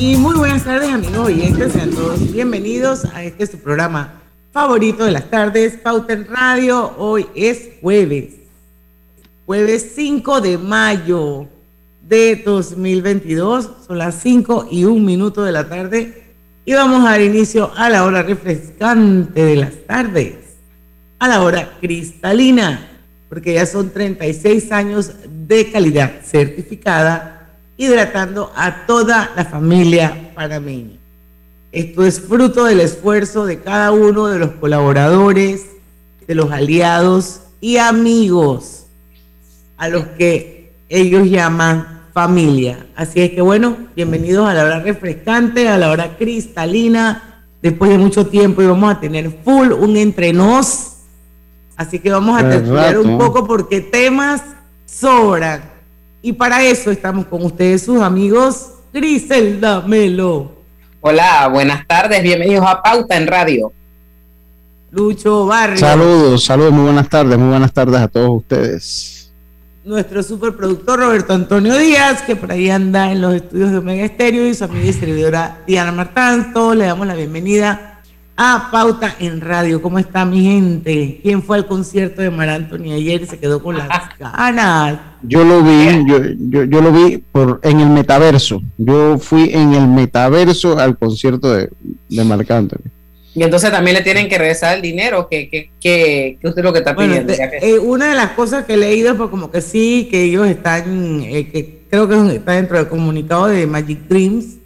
Y muy buenas tardes amigos oyentes, sean todos bienvenidos a este su programa favorito de las tardes, Pauta en Radio. Hoy es jueves, jueves 5 de mayo de 2022, son las 5 y un minuto de la tarde y vamos a dar inicio a la hora refrescante de las tardes, a la hora cristalina, porque ya son 36 años de calidad certificada hidratando a toda la familia panameña. Esto es fruto del esfuerzo de cada uno de los colaboradores, de los aliados y amigos a los que ellos llaman familia. Así es que bueno, bienvenidos a la hora refrescante, a la hora cristalina. Después de mucho tiempo y vamos a tener full un entrenos. Así que vamos a tertuliar un poco porque temas sobran. Y para eso estamos con ustedes, sus amigos Griselda Melo. Hola, buenas tardes, bienvenidos a Pauta en Radio. Lucho Barrio. Saludos, saludos, muy buenas tardes, muy buenas tardes a todos ustedes. Nuestro superproductor Roberto Antonio Díaz, que por ahí anda en los estudios de Omega Estéreo, y su amiga y servidora Diana Martanto. Le damos la bienvenida Ah, Pauta en Radio. ¿Cómo está mi gente? ¿Quién fue al concierto de Mar Anthony ayer y se quedó con las ganas? Yo lo vi, yo, yo, lo vi por, en el metaverso. Yo fui en el metaverso al concierto de, de Marc Anthony. Y entonces también le tienen que regresar el dinero que, que, que, que usted lo que está pidiendo. Eh, una de las cosas que he leído fue como que sí, que ellos están, eh, que creo que está dentro del comunicado de Magic Dreams,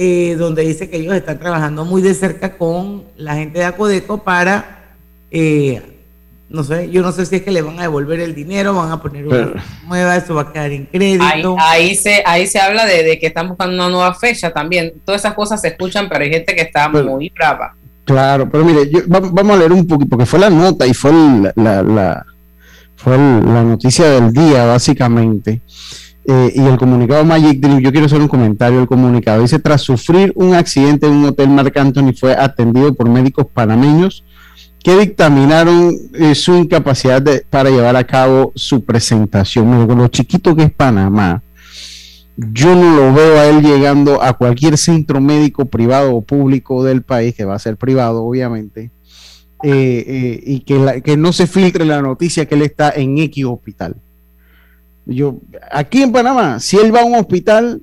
eh, donde dice que ellos están trabajando muy de cerca con la gente de Acodeco para, eh, no sé, yo no sé si es que le van a devolver el dinero, van a poner una nueva, eso va a quedar en crédito. Ahí, se, ahí se habla de, que están buscando una nueva fecha también. Todas esas cosas se escuchan, pero hay gente que está muy brava. Claro, pero mire, vamos a leer un poquito, porque fue la nota y fue la, fue la noticia del día, básicamente. Eh, y el comunicado Magic Dream, yo quiero hacer un comentario del comunicado. Dice, tras sufrir un accidente en un hotel, Marc Anthony fue atendido por médicos panameños que dictaminaron eh, su incapacidad para llevar a cabo su presentación. con lo chiquito que es Panamá, yo no lo veo a él llegando a cualquier centro médico privado o público del país, que va a ser privado, obviamente, eh, y que, que no se filtre la noticia que él está en X hospital. Yo, aquí en Panamá, si él va a un hospital,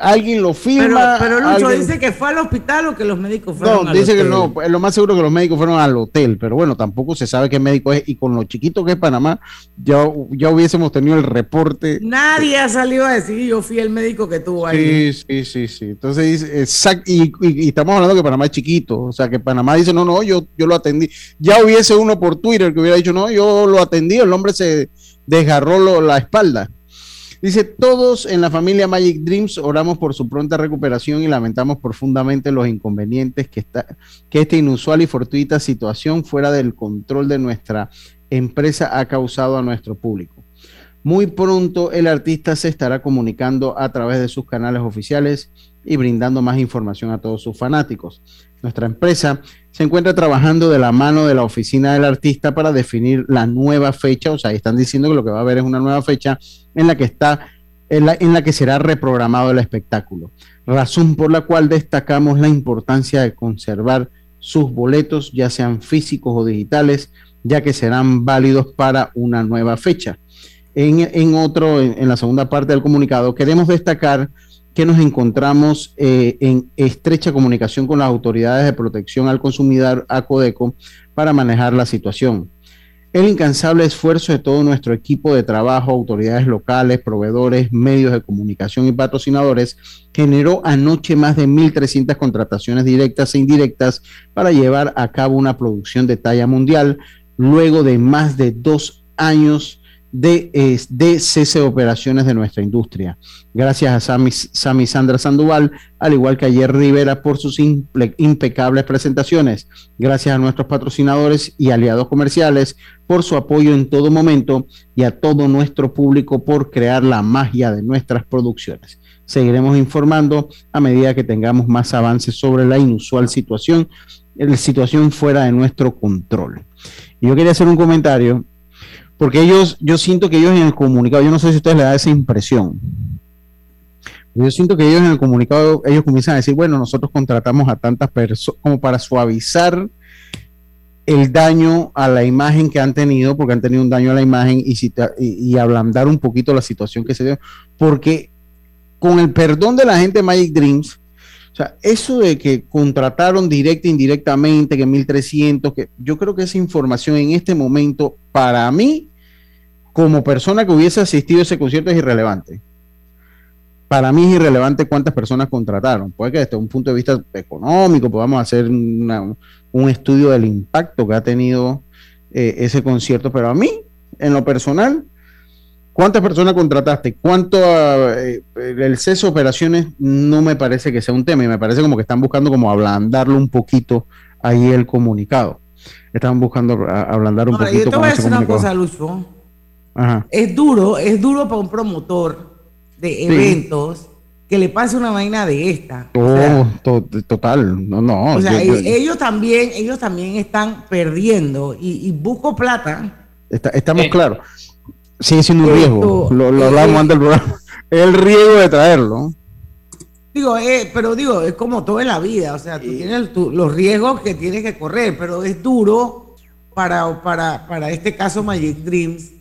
alguien lo firma. Pero, Lucho dice que fue al hospital o que los médicos fueron no, dice que no, es lo más seguro que los médicos fueron al hotel, pero bueno, tampoco se sabe qué médico es y con lo chiquito que es Panamá, ya, ya hubiésemos tenido el reporte. Nadie ha salido a decir yo fui el médico que tuvo ahí. Sí, sí, sí, sí. Entonces, exacto, y, y, estamos hablando que Panamá es chiquito, o sea que Panamá dice, no, no, yo, yo lo atendí. Ya hubiese uno por Twitter que hubiera dicho, no, yo lo atendí, el hombre se desgarró la espalda. Dice, todos en la familia Magic Dreams oramos por su pronta recuperación y lamentamos profundamente los inconvenientes que, que esta inusual y fortuita situación fuera del control de nuestra empresa ha causado a nuestro público. Muy pronto el artista se estará comunicando a través de sus canales oficiales y brindando más información a todos sus fanáticos. Nuestra empresa se encuentra trabajando de la mano de la oficina del artista para definir la nueva fecha, o sea, están diciendo que lo que va a haber es una nueva fecha en la que está en la, en la que será reprogramado el espectáculo. Razón por la cual destacamos la importancia de conservar sus boletos, ya sean físicos o digitales, ya que serán válidos para una nueva fecha. En, en otro, en, en la segunda parte del comunicado, queremos destacar que nos encontramos eh, en estrecha comunicación con las autoridades de protección al consumidor, ACODECO, para manejar la situación. El incansable esfuerzo de todo nuestro equipo de trabajo, autoridades locales, proveedores, medios de comunicación y patrocinadores generó anoche más de 1.300 contrataciones directas e indirectas para llevar a cabo una producción de talla mundial luego de más de dos años de, de, cese de operaciones de nuestra industria. Gracias a Sami, Sami Sandra Sandoval, al igual que ayer Rivera por sus impecables presentaciones. Gracias a nuestros patrocinadores y aliados comerciales por su apoyo en todo momento y a todo nuestro público por crear la magia de nuestras producciones. Seguiremos informando a medida que tengamos más avances sobre la inusual situación, la situación fuera de nuestro control. Yo quería hacer un comentario porque ellos, yo siento que ellos en el comunicado, yo no sé si a ustedes les da esa impresión. Yo siento que ellos en el comunicado, ellos comienzan a decir, bueno, nosotros contratamos a tantas personas como para suavizar el daño a la imagen que han tenido, porque han tenido un daño a la imagen y, ablandar un poquito la situación que se dio, porque con el perdón de la gente Magic Dreams, sea, eso de que contrataron directa e indirectamente, que 1300, que yo creo que esa información en este momento, para mí, como persona que hubiese asistido a ese concierto es irrelevante. Para mí es irrelevante cuántas personas contrataron. Puede que desde un punto de vista económico podamos hacer un estudio del impacto que ha tenido eh, ese concierto, pero a mí, en lo personal, ¿cuántas personas contrataste? ¿Cuánto eh, el exceso de operaciones no me parece que sea un tema y me parece como que están buscando como ablandarlo un poquito ahí el comunicado. Están buscando ablandar un poquito. Yo te voy a decir una cosa, Lucho es duro, es duro para un promotor de eventos que le pase una vaina de esta. Oh, total, no, no. O sea, ellos también, ellos también están perdiendo y, busco plata. estamos claros. Sigue siendo un riesgo. Lo, hablamos eh, antes del programa. El riesgo de traerlo. Digo, eh, pero digo, es como todo en la vida. O sea, tú tienes los riesgos que tienes que correr, pero es duro para, para, para este caso Magic Dreams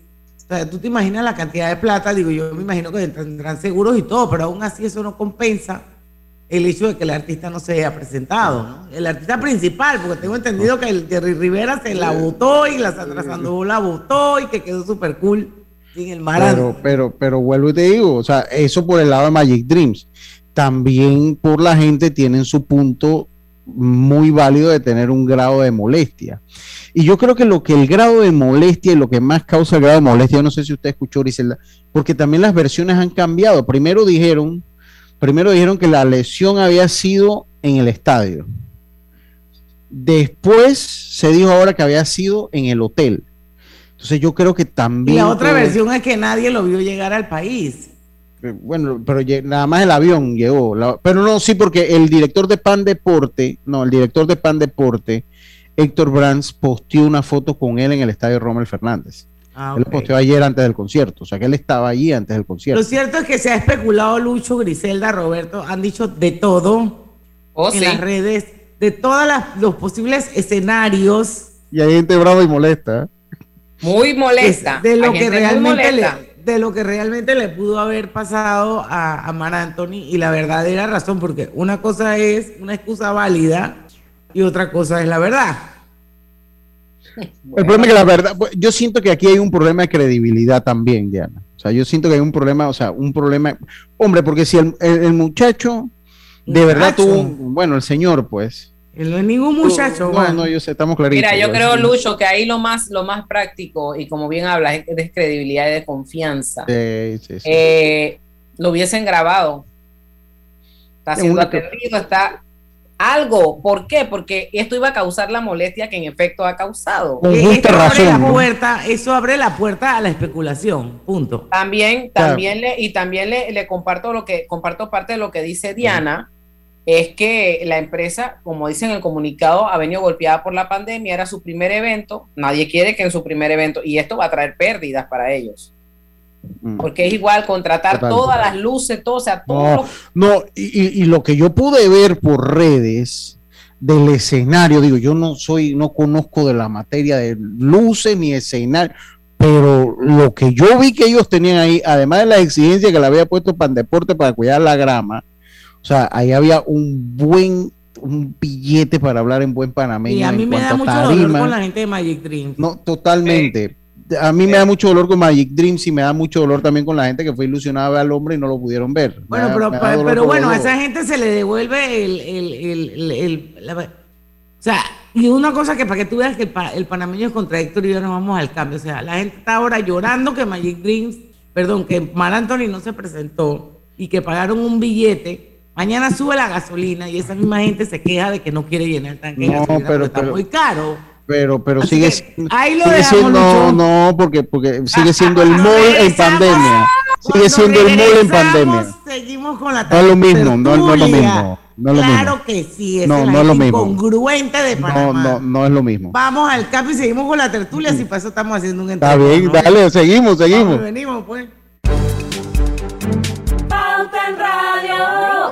o sea, tú te imaginas la cantidad de plata, digo, yo me imagino que tendrán seguros y todo, pero aún así eso no compensa el hecho de que el artista no se haya presentado, ¿no? El artista principal, porque tengo entendido que el Jerry Rivera se la votó y la Sandra Sandoval la votó y que quedó súper cool Pero, pero, pero vuelvo y te digo, o sea, eso por el lado de Magic Dreams. También por la gente tienen su punto muy válido de tener un grado de molestia. Y yo creo que lo que el grado de molestia y lo que más causa el grado de molestia, no sé si usted escuchó, Griselda, porque también las versiones han cambiado. Primero dijeron, primero dijeron que la lesión había sido en el estadio. Después se dijo ahora que había sido en el hotel. Entonces yo creo que también... Y la otra versión es que nadie lo vio llegar al país. Eh, bueno, pero nada más el avión llegó. pero no, sí, porque el director de Pan Deporte, no, el director de Pan Deporte Héctor Brands posteó una foto con él en el estadio Rommel Fernández. Ah, él lo posteó ayer antes del concierto, o sea que él estaba allí antes del concierto. Lo cierto es que se ha especulado Lucho, Griselda, Roberto, han dicho de todo oh, en las redes, de todos los posibles escenarios. Y hay gente brava y molesta. Muy molesta. De lo, que realmente le, de lo que realmente le pudo haber pasado a, a Mar Anthony y la verdadera razón, porque una cosa es una excusa válida y otra cosa es la verdad. El problema es que la verdad, pues, yo siento que aquí hay un problema de credibilidad también, Diana. O sea, yo siento que hay un problema, o sea, un problema, hombre, porque si el, muchacho de verdad tuvo, bueno, el señor, pues. Él no es ningún muchacho. No, no, yo sé, estamos claritos. Mira, yo creo, Lucho, que ahí lo más, lo más práctico, y como bien hablas, es de credibilidad y de confianza. Sí, sí, sí. Eh, lo hubiesen grabado. Está siendo atendido, está algo. ¿Por qué? Porque esto iba a causar la molestia que en efecto ha causado. Esto abre la puerta, eso abre la puerta a la especulación. Punto. También, también le, y también le, comparto lo que, comparto parte de lo que dice Diana, es que la empresa, como dice en el comunicado, ha venido golpeada por la pandemia, era su primer evento, nadie quiere que en su primer evento, y esto va a traer pérdidas para ellos. Mm. Porque es igual contratar todas las luces, todo, o sea, todo. No, y, lo que yo pude ver por redes del escenario, digo, yo no soy, no conozco de la materia de luces ni escenario, pero lo que yo vi que ellos tenían ahí, además de la exigencia que le había puesto para deporte para cuidar la grama, sea, ahí había un buen un billete para hablar en buen panameño. Y a mí me da mucho dolor con la gente de Magic Dream. No, totalmente a mí me da mucho dolor con Magic Dreams y me da mucho dolor también con la gente que fue ilusionada a ver al hombre y no lo pudieron ver. Bueno, pero, pero bueno, a esa gente se le devuelve el, el, el, o sea, y una cosa que para que tú veas que el, pa- el panameño es contradictorio y ahora vamos al cambio. O sea, la gente está ahora llorando que Magic Dreams, perdón, que Mar Anthony no se presentó y que pagaron un billete. Mañana sube la gasolina y esa misma gente se queja de que no quiere llenar el tanque de No, gasolina pero- porque está pero- muy caro. Pero, pero Así sigue, que siendo- ahí lo sigue dejamos, siendo, Lucho. no, porque, porque sigue siendo el mall en pandemia. Sigue cuando siendo el mall en pandemia. Seguimos con la No es lo mismo, no- no es lo mismo, no es lo claro mismo. que sí, No, es no es lo mismo. incongruente de No, Panamá. no, no es lo mismo. Vamos al cap y seguimos con la tertulia, si para eso estamos haciendo un Está bien, ¿no? dale, seguimos, Vamos, seguimos. venimos pues. Pauta en Radio.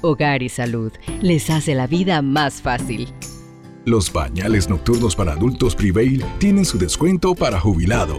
Hogar y Salud les hace la vida más fácil. Los pañales nocturnos para adultos Prevail tienen su descuento para jubilado.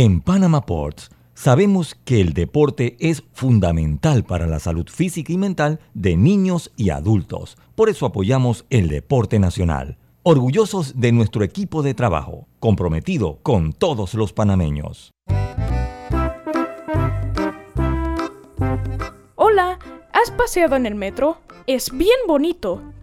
En Panama Ports sabemos que el deporte es fundamental para la salud física y mental de niños y adultos. Por eso apoyamos el deporte nacional. Orgullosos de nuestro equipo de trabajo, comprometido con todos los panameños. Hola, ¿has paseado en el metro? Es bien bonito,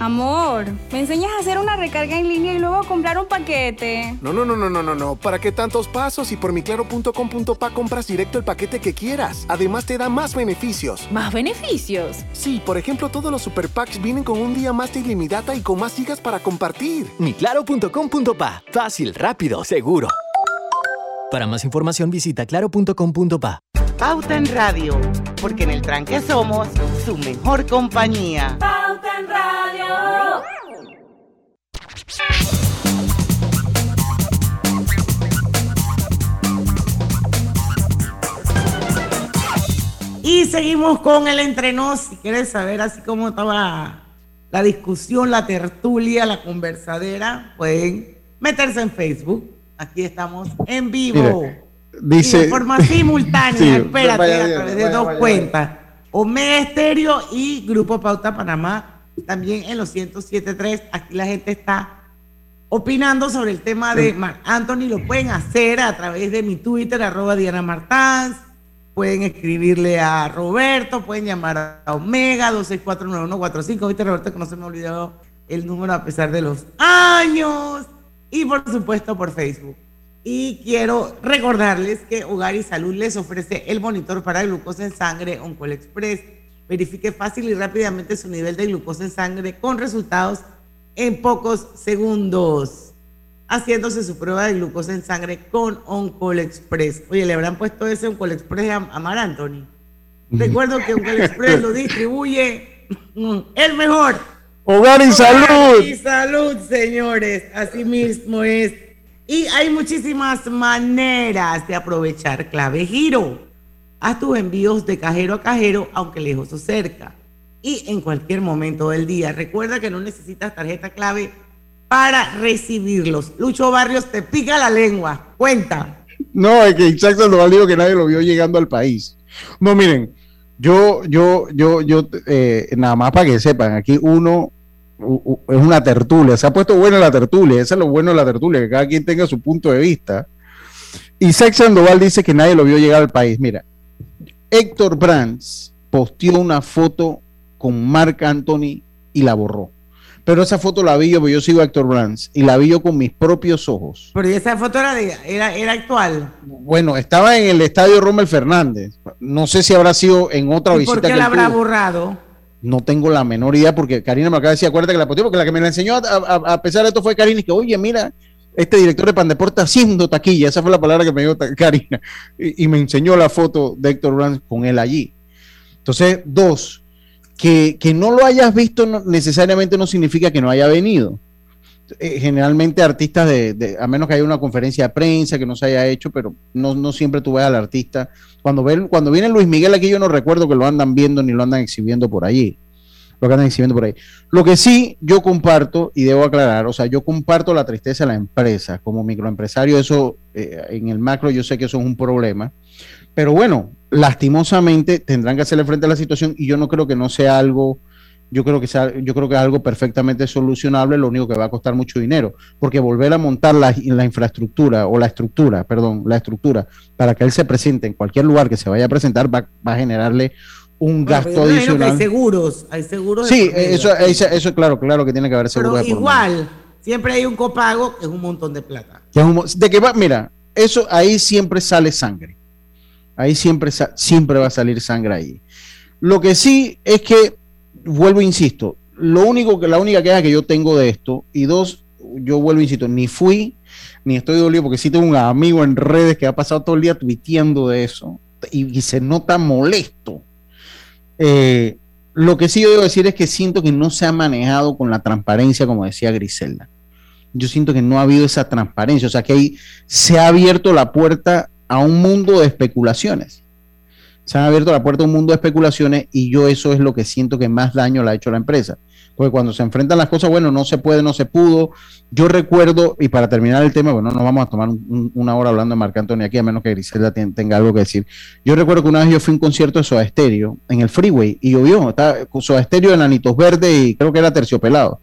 Amor, ¿me enseñas a hacer una recarga en línea y luego a comprar un paquete? No, no, no, no, no, no, no. ¿Para qué tantos pasos? Y por miclaro.com.pa compras directo el paquete que quieras. Además te da más beneficios. ¿Más beneficios? Sí, por ejemplo, todos los super packs vienen con un día más de ilimitada y con más gigas para compartir. Miclaro.com.pa. Fácil, rápido, seguro. Para más información visita claro.com.pa. Pauta en Radio, porque en el tranque somos su mejor compañía. Pauta en Radio. Y seguimos con el entrenos. Si quieres saber así cómo estaba la discusión, la tertulia, la conversadera, pueden meterse en Facebook. Aquí estamos en vivo. Mire, dice- Y de forma simultánea, Sí, espérate, vaya a través de vaya, dos vaya, cuentas. Omega Estéreo y Grupo Pauta Panamá, también en los 107.3. Aquí la gente está opinando sobre el tema de Marc Anthony. Lo pueden hacer a través de mi Twitter, arroba Diana Martans. Pueden escribirle a Roberto, pueden llamar a Omega 2649145. Viste, Roberto, que no se me ha olvidado el número a pesar de los años. Y por supuesto por Facebook. Y quiero recordarles que Hogar y Salud les ofrece el monitor para glucosa en sangre Oncol Express. Verifique fácil y rápidamente su nivel de glucosa en sangre con resultados en pocos segundos. Haciéndose su prueba de glucosa en sangre con Oncol Express. Oye, le habrán puesto ese Oncol Express a, a Mar Anthony. Recuerdo que Oncol Express lo distribuye el mejor. Hogar y salud. Y salud, señores. Así mismo es. Y hay muchísimas maneras de aprovechar clave giro. Haz tus envíos de cajero a cajero, aunque lejos o cerca. Y en cualquier momento del día. Recuerda que no necesitas tarjeta clave para recibirlos. Lucho Barrios te pica la lengua. Cuenta. No, es que Isaac Sandoval dijo que nadie lo vio llegando al país. No, miren, yo, yo, yo, yo, eh, nada más para que sepan, aquí uno u- u- es una tertulia, se ha puesto buena la tertulia, eso es lo bueno de la tertulia, que cada quien tenga su punto de vista. Isaac Sandoval dice que nadie lo vio llegar al país. Mira, Héctor Brands posteó una foto con Marc Anthony y la borró. Pero esa foto la vi yo, porque yo sigo a Héctor Brands, y la vi yo con mis propios ojos. Pero esa foto era, de- era, era actual. Bueno, estaba en el estadio Rommel Fernández. No sé si habrá sido en otra ¿Y visita por qué que la habrá borrado? No tengo la menor idea porque Karina me acaba de decir, acuérdate que la posteó, porque la que me la enseñó a, pesar de esto fue Karina y que, oye, mira, este director de Pandeporte haciendo taquilla, esa fue la palabra que me dio Karina, y, y me enseñó la foto de Héctor Brands con él allí. Entonces, dos, que, que no lo hayas visto no- necesariamente no significa que no haya venido. Eh, generalmente artistas de, a menos que haya una conferencia de prensa que no se haya hecho, pero no, no siempre tú ves al artista. Cuando, ven, cuando viene Luis Miguel aquí, yo no recuerdo que lo andan viendo ni lo andan exhibiendo por allí. Lo que andan exhibiendo por ahí. Lo que sí yo comparto, y debo aclarar, o sea, yo comparto la tristeza de la empresa. Como microempresario, eso eh, en el macro yo sé que eso es un problema. Pero bueno, lastimosamente tendrán que hacerle frente a la situación y yo no creo que no sea algo, yo creo que sea, yo creo que es algo perfectamente solucionable, lo único que va a costar mucho dinero, porque volver a montar la, la infraestructura o la estructura, perdón, la estructura para que él se presente en cualquier lugar que se vaya a presentar va, va a generarle un Bueno, gasto adicional. Hay seguros, hay seguros. Sí, eso, eso, eso claro, claro que tiene que haber seguro Pero igual, siempre hay un copago que es un montón de plata. De que va, mira, eso ahí siempre sale sangre. Ahí siempre, siempre va a salir sangre ahí. Lo que sí es que, vuelvo, e insisto, lo único que, la única queja que yo tengo de esto, y dos, yo vuelvo, e insisto, ni fui, ni estoy dolido, porque sí tengo un amigo en redes que ha pasado todo el día tuiteando de eso, y, y se nota molesto. Eh, lo que sí yo debo decir es que siento que no se ha manejado con la transparencia, como decía Griselda yo siento que no ha habido esa transparencia, o sea que ahí se ha abierto la puerta a un mundo de especulaciones. Se han abierto la puerta a un mundo de especulaciones y yo eso es lo que siento que más daño le ha hecho a la empresa. Porque cuando se enfrentan las cosas, bueno, no se puede, no se pudo. Yo recuerdo, y para terminar el tema, bueno, no vamos a tomar un- un- una hora hablando de Marc Antonio aquí, a menos que Griselda ten- tenga algo que decir. Yo recuerdo que una vez yo fui a un concierto de Soda Stereo en el Freeway y llovió. Estaba Soda Stereo en Anitos Verde y creo que era Terciopelado.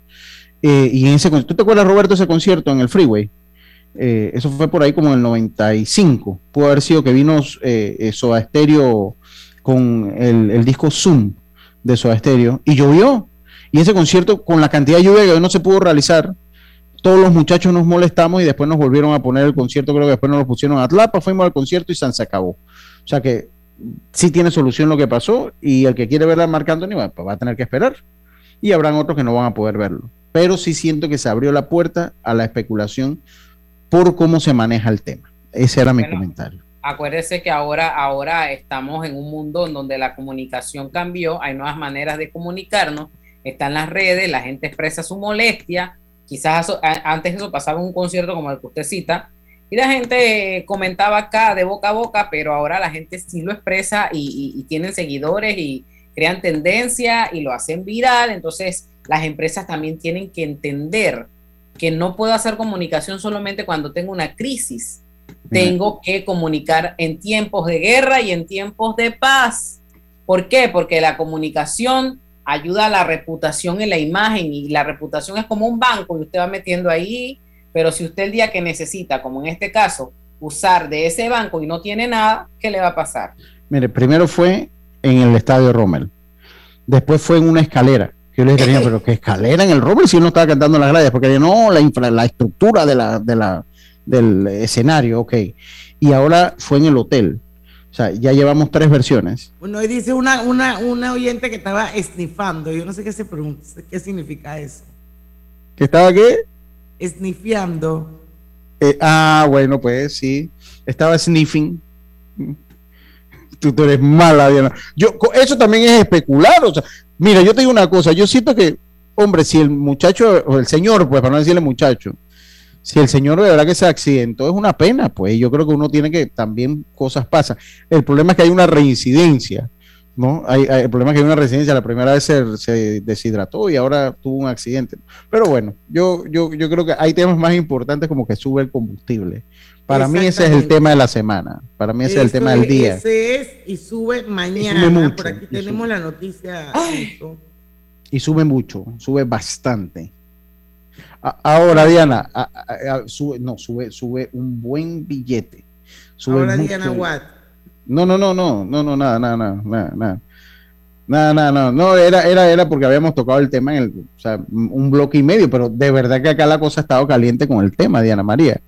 Eh, y en ese ¿tú te acuerdas, Roberto, ese concierto en el Freeway? Eh, eso fue por ahí como en el 95. Pudo haber sido que vino eh, eh, Soda Stereo con el, el disco Zoom de Soda Stereo y llovió. Y ese concierto, con la cantidad de lluvia que no se pudo realizar, todos los muchachos nos molestamos y después nos volvieron a poner el concierto, creo que después nos lo pusieron a Atlapa, fuimos al concierto y se acabó. O sea que sí tiene solución lo que pasó y el que quiere ver a Marc Anthony va, va a tener que esperar y habrán otros que no van a poder verlo. Pero sí siento que se abrió la puerta a la especulación por cómo se maneja el tema. Ese era mi comentario. Acuérdese que ahora, ahora estamos en un mundo en donde la comunicación cambió, hay nuevas maneras de comunicarnos, están las redes, la gente expresa su molestia, quizás antes eso pasaba en un concierto como el que usted cita, y la gente comentaba acá de boca a boca, pero ahora la gente sí lo expresa y, y tienen seguidores y crean tendencia y lo hacen viral, entonces las empresas también tienen que entender que no puedo hacer comunicación solamente cuando tengo una crisis. Tengo que comunicar en tiempos de guerra y en tiempos de paz. ¿Por qué? Porque la comunicación ayuda a la reputación en la imagen y la reputación es como un banco y usted va metiendo ahí, pero si usted el día que necesita, como en este caso, usar de ese banco y no tiene nada, ¿qué le va a pasar? Mire, primero fue en el estadio Rommel, después fue en una escalera yo le dije, pero que escalera en el Roble si uno estaba cantando las gradas, porque no, la, infra, la estructura de la, de la, del escenario, ok. Y ahora fue en el hotel. O sea, ya llevamos tres versiones. Bueno, y dice una, una, una oyente que estaba esnifando. Yo no sé qué se pregunta, qué significa eso. ¿Que estaba qué? Esnifiando. Eh, ah, bueno, pues sí. Estaba sniffing tú, eres mala, Diana. Yo, eso también es especular. O sea, mira, yo te digo una cosa. Yo siento que, hombre, si el muchacho, o el señor, pues para no decirle muchacho, si el señor de verdad que se accidentó, es una pena, pues yo creo que uno tiene que también cosas pasan. El problema es que hay una reincidencia. ¿no? Hay, el problema es que hay una reincidencia, la primera vez se, se, deshidrató y ahora tuvo un accidente. Pero bueno, yo, yo, yo creo que hay temas más importantes como que sube el combustible. Para mí ese es el tema de la semana. Para mí ese es el tema del día. Ese es y sube mañana. Por aquí tenemos la noticia. Y sube mucho, sube bastante. ahora, Diana, sube, no, sube, sube un buen billete. ahora, Diana, what? No, no, no, no, no, no, nada, nada, nada, nada, nada. Nada, nada, no, no, era, era, era porque habíamos tocado el tema en el, o sea, un bloque y medio, pero de verdad que acá la cosa ha estado caliente con el tema, Diana María.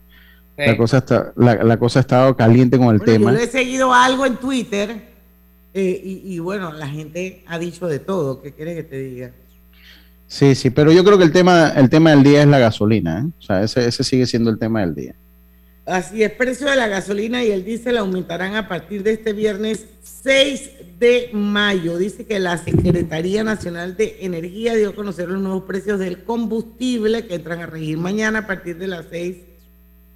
La, cosa está, la, cosa ha estado caliente con el tema. Yo he seguido algo en Twitter eh, y, bueno, la gente ha dicho de todo. ¿Qué quieres que te diga? Sí, sí, pero yo creo que el tema, el tema del día es la gasolina. ¿eh? O sea, ese, ese sigue siendo el tema del día. Así es, precio de la gasolina y el diésel aumentarán a partir de este viernes 6 de mayo. Dice que la Secretaría Nacional de Energía dio a conocer los nuevos precios del combustible que entran a regir mañana a partir de las 6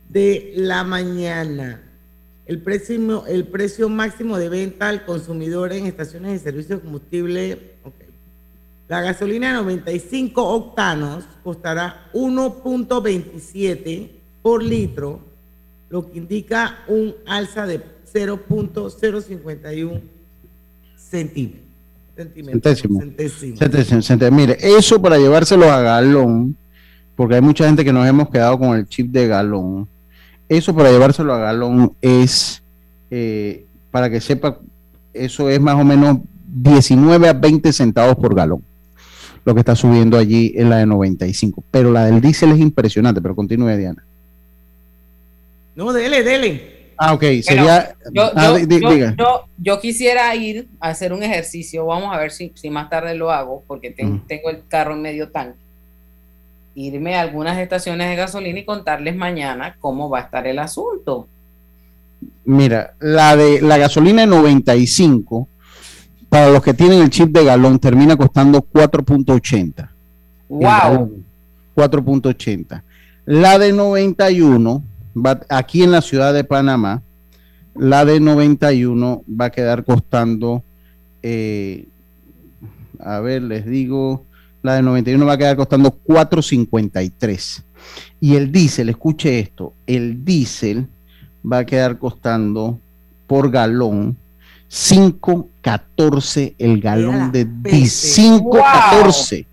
de la mañana. El precio, el precio máximo de venta al consumidor en estaciones de servicio de combustible. La gasolina de 95 octanos costará 1.27 por litro, lo que indica un alza de 0.051 centímetros. Centésimo. Centésimo. Mire, eso para llevárselo a galón, porque hay mucha gente que nos hemos quedado con el chip de galón eso para llevárselo a galón es, eh, para que sepa, eso es más o menos 19 a 20 centavos por galón, lo que está subiendo allí en la de 95. Pero la del diésel es impresionante, pero continúe, Diana. No, dele, dele. Ah, ok, sería... Ah, yo, quisiera ir a hacer un ejercicio, vamos a ver si, si más tarde lo hago, porque tengo el carro en medio tanque irme a algunas estaciones de gasolina y contarles mañana cómo va a estar el asunto. Mira, la de la gasolina de 95, para los que tienen el chip de galón, termina costando 4.80. Wow. 4.80. La de 91, va, aquí en la ciudad de Panamá, la de 91 va a quedar costando, eh, a ver, les digo, la de 91 va a quedar costando 4.53. Y el diésel, escuche esto, el diésel va a quedar costando por galón 5.14 el galón de diésel. 5.14.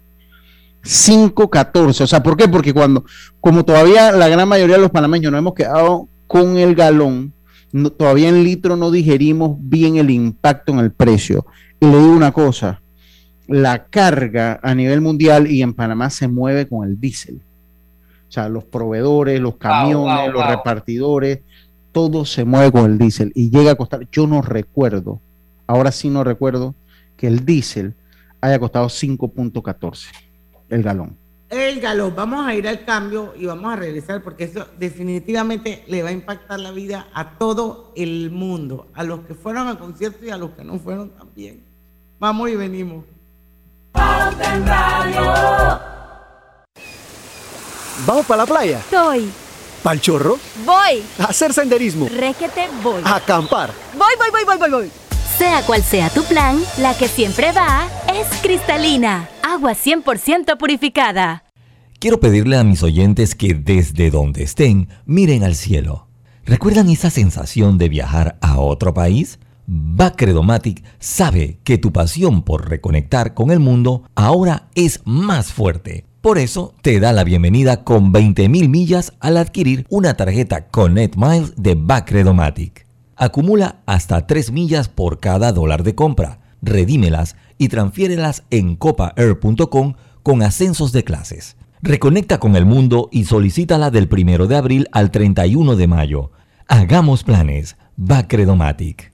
5.14. O sea, ¿por qué? Porque cuando, como todavía la gran mayoría de los panameños no hemos quedado con el galón, todavía en litro no digerimos bien el impacto en el precio. Y le digo una cosa, la carga a nivel mundial y en Panamá se mueve con el diésel. O sea, los proveedores, los camiones, los repartidores, todo se mueve con el diésel y llega a costar, yo no recuerdo, ahora sí no recuerdo que el diésel haya costado 5.14 el galón. El galón, vamos a ir al cambio y vamos a regresar porque eso definitivamente le va a impactar la vida a todo el mundo, a los que fueron al concierto y a los que no fueron también. Vamos y venimos. ¿Vamos para la playa? Estoy. ¿Pal chorro? Voy. A hacer senderismo. Réquete, voy. A acampar. Voy, voy, voy, voy, voy, voy. Sea cual sea tu plan, la que siempre va es cristalina. Agua 100% purificada. Quiero pedirle a mis oyentes que desde donde estén miren al cielo. ¿Recuerdan esa sensación de viajar a otro país? Bacredomatic sabe que tu pasión por reconectar con el mundo ahora es más fuerte. Por eso te da la bienvenida con 20.000 millas al adquirir una tarjeta Connect Miles de Bacredomatic. Acumula hasta 3 millas por cada dólar de compra. Redímelas y transfiérelas en copaair.com con ascensos de clases. Reconecta con el mundo y solicítala del 1 de abril al 31 de mayo. Hagamos planes. Bacredomatic.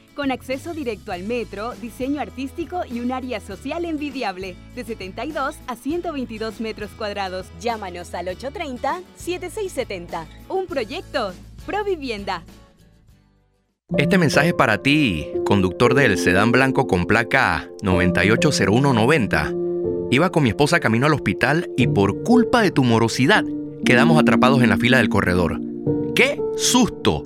con acceso directo al metro, diseño artístico y un área social envidiable, de 72 a 122 metros cuadrados. Llámanos al 830-7670. Un proyecto, Provivienda. Este mensaje es para ti, conductor del sedán blanco con placa 980190. Iba con mi esposa camino al hospital y por culpa de tu morosidad quedamos atrapados en la fila del corredor. ¡Qué susto!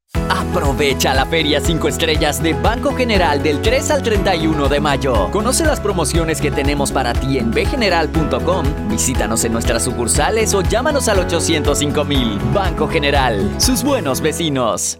Aprovecha la Feria 5 Estrellas de Banco General del 3 al 31 de mayo. Conoce las promociones que tenemos para ti en bgeneral.com. Visítanos en nuestras sucursales o llámanos al 805 mil. Banco General, sus buenos vecinos.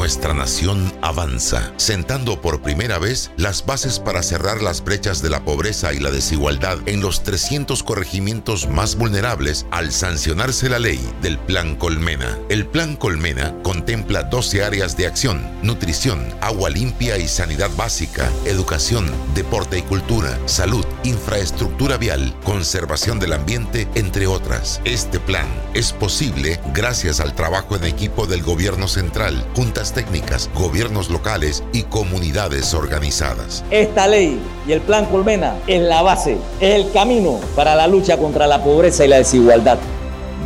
Nuestra nación avanza, sentando por primera vez las bases para cerrar las brechas de la pobreza y la desigualdad en los 300 corregimientos más vulnerables al sancionarse la ley del Plan Colmena. El Plan Colmena contempla 12 áreas de acción, nutrición, agua limpia y sanidad básica, educación, deporte y cultura, salud, infraestructura vial, conservación del ambiente, entre otras. Este plan es posible gracias al trabajo en equipo del gobierno central, juntas técnicas, gobiernos locales y comunidades organizadas. Esta ley y el Plan Colmena es la base, es el camino para la lucha contra la pobreza y la desigualdad.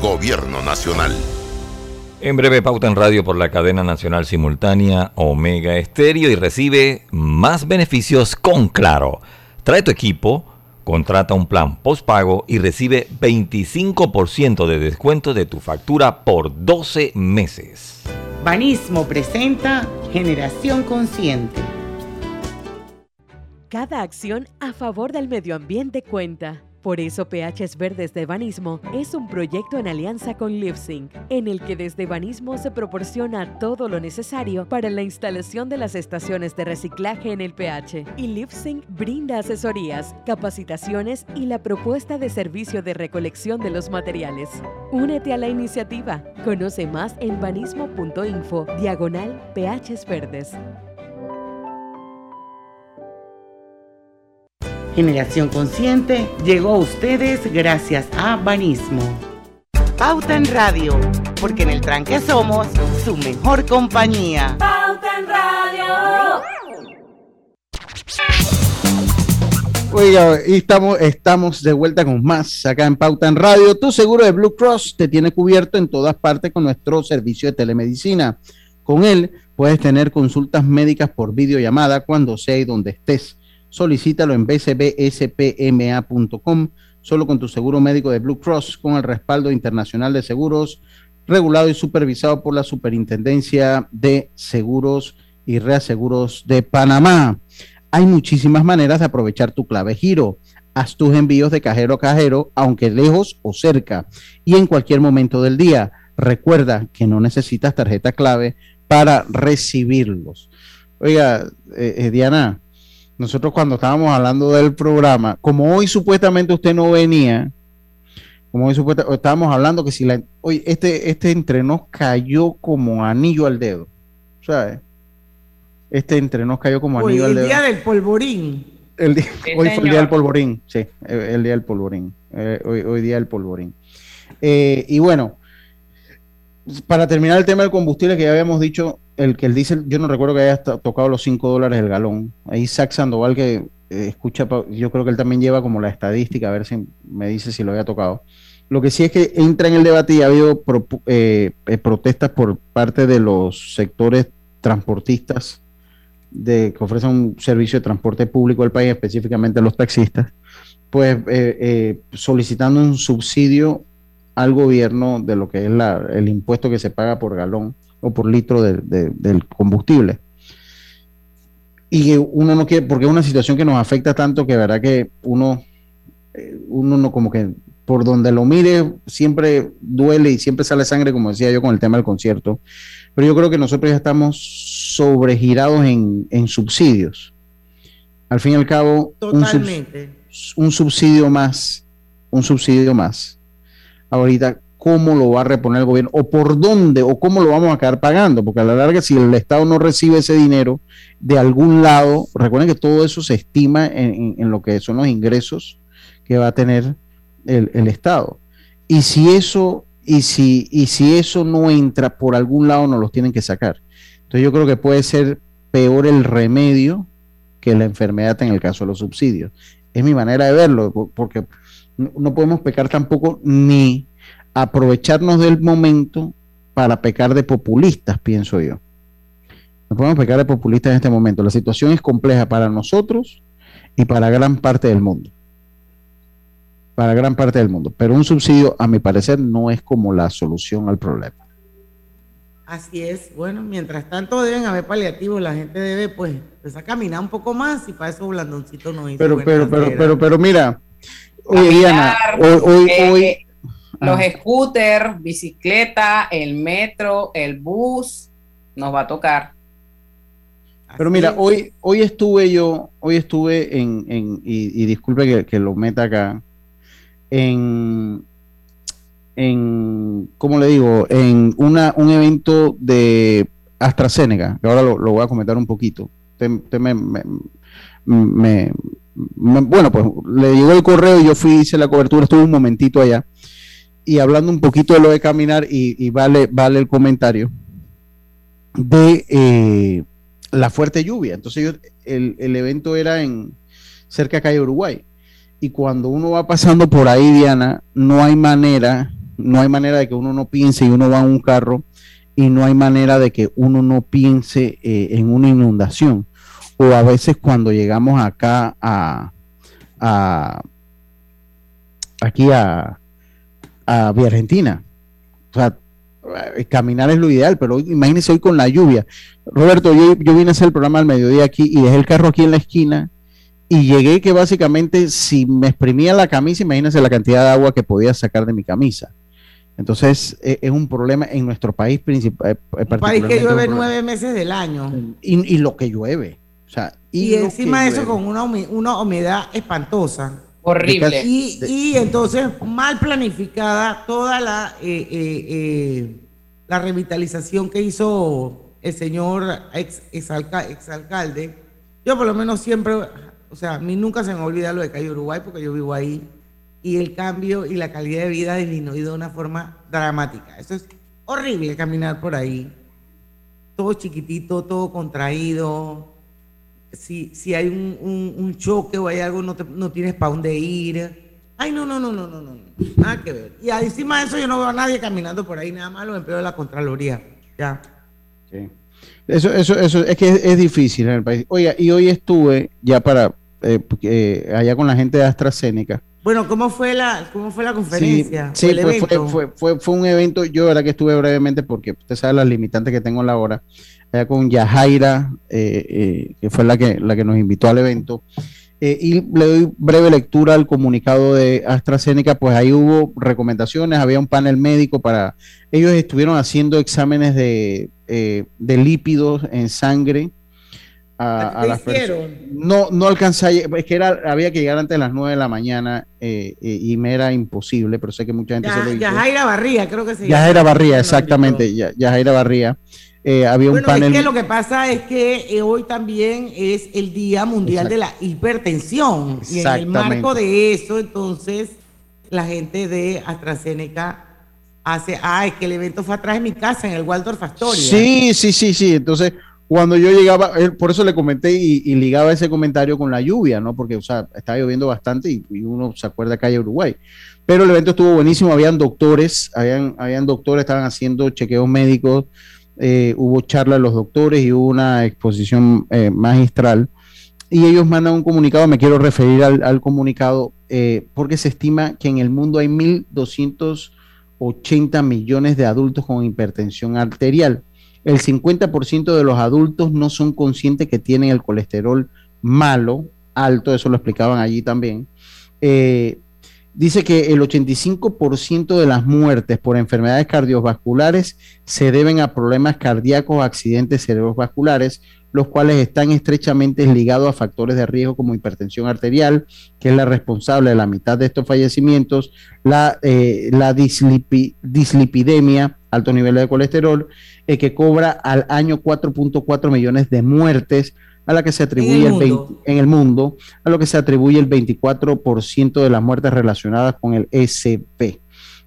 Gobierno Nacional. En breve pauta en radio por la cadena nacional simultánea Omega Estéreo y recibe más beneficios con Claro. Trae tu equipo, contrata un plan postpago y recibe 25% de descuento de tu factura por 12 meses. Banismo presenta Generación Consciente. Cada acción a favor del medio ambiente cuenta. Por eso PHs Verdes de Banismo es un proyecto en alianza con LiveSync, en el que desde Banismo se proporciona todo lo necesario para la instalación de las estaciones de reciclaje en el PH. Y LiveSync brinda asesorías, capacitaciones y la propuesta de servicio de recolección de los materiales. Únete a la iniciativa. Conoce más en banismo.info, diagonal PHs Verdes. Generación Consciente llegó a ustedes gracias a Banismo. Pauta en Radio, porque en el tranque somos su mejor compañía. Pauta en Radio. Oiga, y estamos, estamos de vuelta con más acá en Pauta en Radio. Tu seguro de Blue Cross te tiene cubierto en todas partes con nuestro servicio de telemedicina. Con él puedes tener consultas médicas por videollamada cuando sea y donde estés. Solicítalo en bcbspma.com, solo con tu seguro médico de Blue Cross, con el respaldo internacional de seguros, regulado y supervisado por la Superintendencia de Seguros y Reaseguros de Panamá. Hay muchísimas maneras de aprovechar tu clave giro. Haz tus envíos de cajero a cajero, aunque lejos o cerca, y en cualquier momento del día. Recuerda que no necesitas tarjeta clave para recibirlos. Oiga, eh, eh, Diana, nosotros cuando estábamos hablando del programa, como hoy supuestamente usted no venía, como hoy supuestamente estábamos hablando que si la, hoy este, este entre nos cayó como anillo al dedo, ¿sabes? Este entre nos cayó como Hoy, anillo al el dedo. día del polvorín. El día- Sí, hoy fue el día del polvorín, sí, el, el día del polvorín. eh, hoy, hoy día del polvorín. Eh, y bueno, para terminar el tema del combustible que ya habíamos dicho, el que el diésel, yo no recuerdo que haya to- tocado los 5 dólares el galón. Ahí Isaac Sandoval que eh, escucha, yo creo que él también lleva como la estadística, a ver si me dice si lo había tocado. Lo que sí es que entra en el debate y ha habido eh, eh, protestas por parte de los sectores transportistas de, que ofrecen un servicio de transporte público del país, específicamente los taxistas, pues solicitando un subsidio al gobierno de lo que es el impuesto que se paga por galón o por litro de- de- del combustible. Y uno no quiere, porque es una situación que nos afecta tanto que verdad que uno, eh, uno no como que por donde lo mire siempre duele y siempre sale sangre, como decía yo con el tema del concierto. Pero yo creo que nosotros ya estamos sobregirados en, en subsidios. Al fin y al cabo, un, subs- un subsidio más, un subsidio más. Ahorita, ¿cómo lo va a reponer el gobierno? ¿O por dónde? ¿O cómo lo vamos a quedar pagando? Porque a la larga, si el Estado no recibe ese dinero de algún lado, recuerden que todo eso se estima en, lo que son los ingresos que va a tener el, Estado. Y si eso, y si, y si eso no entra por algún lado, nos los tienen que sacar. Entonces yo creo que puede ser peor el remedio que la enfermedad en el caso de los subsidios. Es mi manera de verlo, po- porque no podemos pecar tampoco ni aprovecharnos del momento para pecar de populistas, pienso yo. No podemos pecar de populistas en este momento. La situación es compleja para nosotros y para gran parte del mundo. Para gran parte del mundo. Pero un subsidio, a mi parecer, no es como la solución al problema. Así es. Bueno, mientras tanto deben haber paliativos. La gente debe, pues, pues, a caminar un poco más y para eso Blandoncito no hizo. Pero, pero, pero, pero, pero mira, oye, Diana, hoy, hoy, Eh, hoy- eh, los Ah. scooters, bicicleta, el metro, el bus, nos va a tocar. Pero mira, hoy, hoy estuve yo, hoy estuve en, en y, y disculpe que, que lo meta acá, en, en, ¿cómo le digo? En una, un evento de AstraZeneca, que ahora lo, lo voy a comentar un poquito. Usted- usted me- me- me- me- bueno, pues le llegó el correo y yo fui, hice la cobertura, estuve un momentito allá. Y hablando un poquito de lo de caminar, y, vale, vale el comentario, de eh, la fuerte lluvia. Entonces yo- el, el evento era en cerca de calle Uruguay. Y cuando uno va pasando por ahí, Diana, no hay manera, no hay manera de que uno no piense y uno va en un carro y no hay manera de que uno no piense eh, en una inundación. O a veces cuando llegamos acá a, a aquí a, a Vía Argentina. O sea, eh, caminar es lo ideal, pero imagínense hoy con la lluvia. Roberto, yo, yo vine a hacer el programa al mediodía aquí y dejé el carro aquí en la esquina y llegué que básicamente si me exprimía la camisa, imagínense la cantidad de agua que podía sacar de mi camisa. Entonces eh, es un problema en nuestro país principal. Un país que llueve nueve meses del año. Y, y lo que llueve. O sea, y, encima de eso llueve. con una, humi- una humedad espantosa. Horrible. Y, y entonces mal planificada toda la, eh, eh, eh, la revitalización que hizo el señor ex, exalca- exalcalde. Yo por lo menos siempre, O sea, a mí nunca se me olvida lo de Calle Uruguay porque yo vivo ahí y el cambio y la calidad de vida ha disminuido de una forma dramática. Eso es horrible caminar por ahí. Todo chiquitito, todo contraído. Si, si hay un, un, choque o hay algo, no, no tienes para dónde ir. Ay, no, no, no, no, no, no. Nada que ver. Y encima de eso yo no veo a nadie caminando por ahí, nada más los empleos de la Contraloría. Ya. Eso, eso, eso es que es, difícil en el país. Oiga, y hoy estuve ya para eh, eh, allá con la gente de AstraZeneca. Bueno, ¿cómo fue la, cómo fue la conferencia? Sí, pues fue, fue, fue, un evento, yo verdad que estuve brevemente porque usted sabe las limitantes que tengo en la hora, allá con Yajaira, eh, que fue la que, la que nos invitó al evento. y le doy breve lectura al comunicado de AstraZeneca, pues ahí hubo recomendaciones, había un panel médico para, ellos estuvieron haciendo exámenes de eh, de lípidos en sangre a, las personas. No, no alcanzé, es que era, había que llegar antes de las 9 de la mañana eh, eh, y me era imposible, pero sé que mucha gente se lo hizo. Yajaira Barría, creo que se Yajaira Barría, exactamente, Yajaira Barría. había un panel. Es que lo que pasa es que hoy también es el Día Mundial de la Hipertensión. Y en el marco de eso, entonces, la gente de AstraZeneca hace, ah, es que el evento fue atrás de mi casa, en el Waldorf Astoria. Sí, sí, sí, sí. Entonces, cuando yo llegaba, por eso le comenté y, ligaba ese comentario con la lluvia, ¿no? Porque, o sea, estaba lloviendo bastante y, uno se acuerda hay Uruguay. Pero el evento estuvo buenísimo, habían doctores, habían, habían doctores, estaban haciendo chequeos médicos, eh, hubo charlas de los doctores y hubo una exposición eh, magistral. Y ellos mandan un comunicado, me quiero referir al, comunicado, eh, porque se estima que en el mundo hay 1.200 80 millones de adultos con hipertensión arterial. El 50% de los adultos no son conscientes que tienen el colesterol malo, alto, eso lo explicaban allí también. Eh, dice que el 85% de las muertes por enfermedades cardiovasculares se deben a problemas cardíacos o accidentes cerebrovasculares, los cuales están estrechamente ligados a factores de riesgo como hipertensión arterial, que es la responsable de la mitad de estos fallecimientos, la, eh, la dislipidemia, alto nivel de colesterol, eh, que cobra al año 4.4 millones de muertes, a la que se atribuye el, en el mundo, a lo que se atribuye el 24% de las muertes relacionadas con el SP.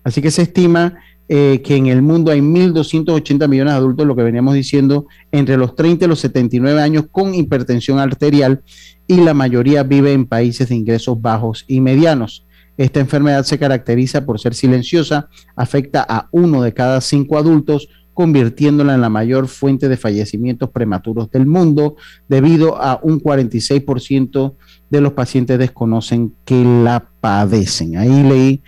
Así que se estima eh, que en el mundo hay 1.280 millones de adultos, lo que veníamos diciendo, entre los 30 y los 79 años con hipertensión arterial y la mayoría vive en países de ingresos bajos y medianos. Esta enfermedad se caracteriza por ser silenciosa, afecta a uno de cada cinco adultos, convirtiéndola en la mayor fuente de fallecimientos prematuros del mundo, debido a un 46% de los pacientes desconocen que la padecen. Ahí leí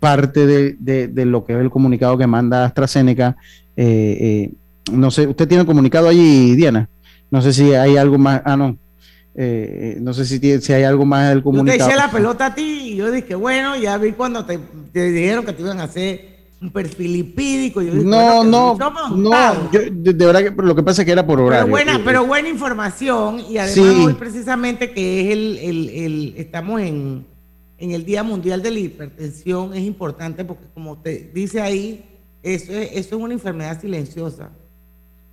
parte de, lo que es el comunicado que manda AstraZeneca. Eh, eh, no sé, usted tiene el comunicado allí, Diana. No sé si hay algo más. Ah, no. Eh, no sé si, si hay algo más del comunicado. Yo te eché la pelota a ti y yo dije, bueno, ya vi cuando te, dijeron que te iban a hacer un perfil lipídico. no, no, no, de, verdad que lo que pasa es que era por horario. Pero buena, pero buena información y además hoy precisamente que es el, el, el estamos en en el Día Mundial de la Hipertensión es importante porque como te dice ahí, eso es, eso es una enfermedad silenciosa.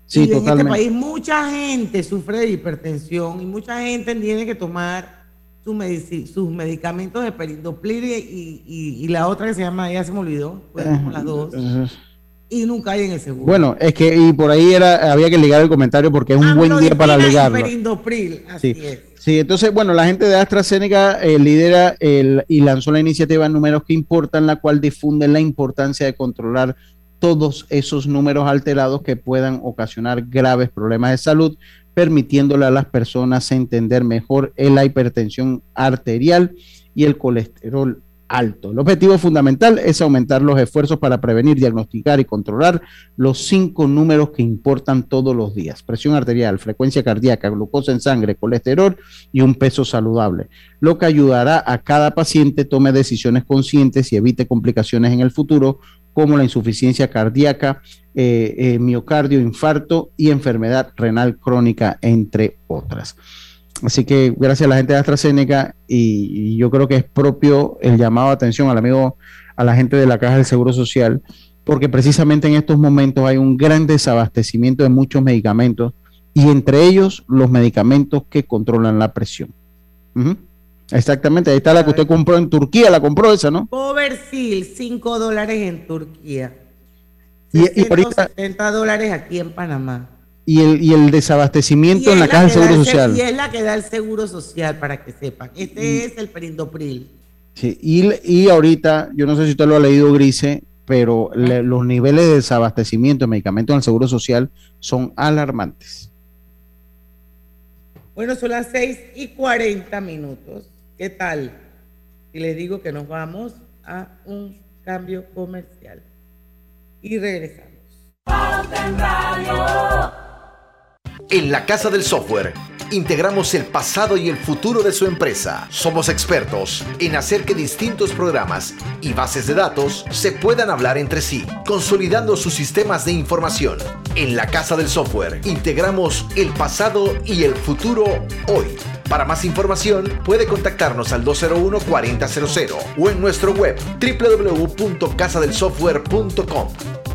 Sí, y en este país mucha gente sufre de hipertensión y mucha gente tiene que tomar sus medicamentos de perindopril y, y, la otra que se llama, ya se me olvidó, pues, las dos. y nunca hay en el seguro. Bueno, es que y por ahí era había que ligar el comentario porque es un ah, buen día para ligarlo. Perindopril, así es. Sí, entonces, bueno, la gente de AstraZeneca eh, lidera el, y lanzó la iniciativa Números que Importan, la cual difunde la importancia de controlar todos esos números alterados que puedan ocasionar graves problemas de salud, permitiéndole a las personas entender mejor la hipertensión arterial y el colesterol alto. El objetivo fundamental es aumentar los esfuerzos para prevenir, diagnosticar y controlar los cinco números que importan todos los días. Presión arterial, frecuencia cardíaca, glucosa en sangre, colesterol y un peso saludable, lo que ayudará a cada paciente tome decisiones conscientes y evite complicaciones en el futuro como la insuficiencia cardíaca, eh, eh, miocardio, infarto y enfermedad renal crónica, entre otras. Así que gracias a la gente de AstraZeneca y, yo creo que es propio el llamado de atención al amigo, a la gente de la Caja del Seguro Social, porque precisamente en estos momentos hay un gran desabastecimiento de muchos medicamentos y entre ellos los medicamentos que controlan la presión. Exactamente, ahí está la que usted compró en Turquía, la compró esa, ¿no? Power Seal, 5 dólares en Turquía. Y, y ahorita, 70 dólares aquí en Panamá. y el, y el desabastecimiento Y en es la caja de seguro social. Y es la que da el seguro social, para que sepan. Este es el perindopril. Sí, y, y ahorita, yo no sé si usted lo ha leído, Grise, pero le- los niveles de desabastecimiento de medicamentos en el Seguro Social son alarmantes. Bueno, son las 6 y 40 minutos. ¿Qué tal? Si les digo que nos vamos a un cambio comercial. Y regresamos. En la Casa del Software integramos el pasado y el futuro de su empresa. Somos expertos en hacer que distintos programas y bases de datos se puedan hablar entre sí, consolidando sus sistemas de información. En la Casa del Software integramos el pasado y el futuro hoy. Para más información puede contactarnos al 201-4000 o en nuestro web www.casadelsoftware.com.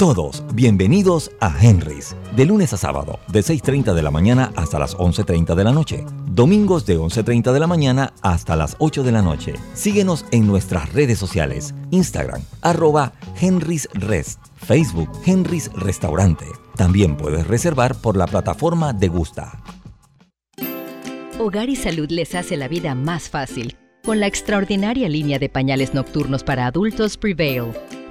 Todos bienvenidos a Henry's, de lunes a sábado, de 6.30 de la mañana hasta las 11.30 de la noche. Domingos de 11.30 de la mañana hasta las 8 de la noche. Síguenos en nuestras redes sociales, Instagram, arroba Henry's Rest, Facebook Henry's Restaurante. También puedes reservar por la plataforma de Gusta. Hogar y Salud les hace la vida más fácil con la extraordinaria línea de pañales nocturnos para adultos Prevail.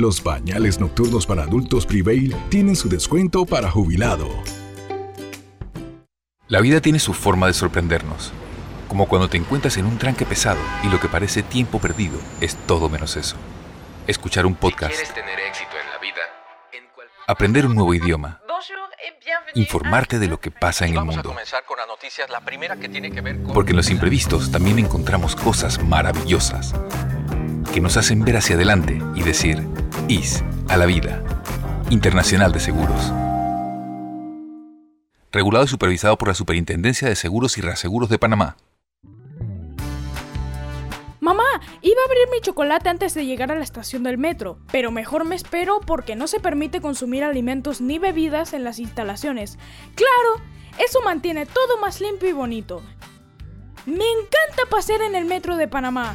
Los pañales nocturnos para adultos Prevail tienen su descuento para jubilado. La vida tiene su forma de sorprendernos, como cuando te encuentras en un tranque pesado y lo que parece tiempo perdido es todo menos eso. Escuchar un podcast, tener éxito en la vida, aprender un nuevo idioma, informarte de lo que pasa en el mundo. Porque en los imprevistos también encontramos cosas maravillosas que nos hacen ver hacia adelante y decir, IS a la vida. Internacional de Seguros. Regulado y supervisado por la Superintendencia de Seguros y Reaseguros de Panamá. Mamá, iba a abrir mi chocolate antes de llegar a la estación del metro, pero mejor me espero porque no se permite consumir alimentos ni bebidas en las instalaciones. Claro, eso mantiene todo más limpio y bonito. Me encanta pasear en el metro de Panamá.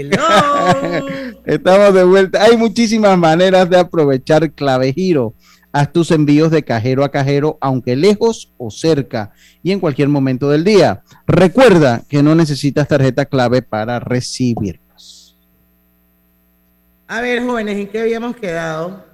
esta... Estamos de vuelta. Hay muchísimas maneras de aprovechar Clave Giro. Haz tus envíos de cajero a cajero, aunque lejos o cerca, y en cualquier momento del día. Recuerda que no necesitas tarjeta clave para recibirlos. A ver, jóvenes, ¿en qué habíamos quedado?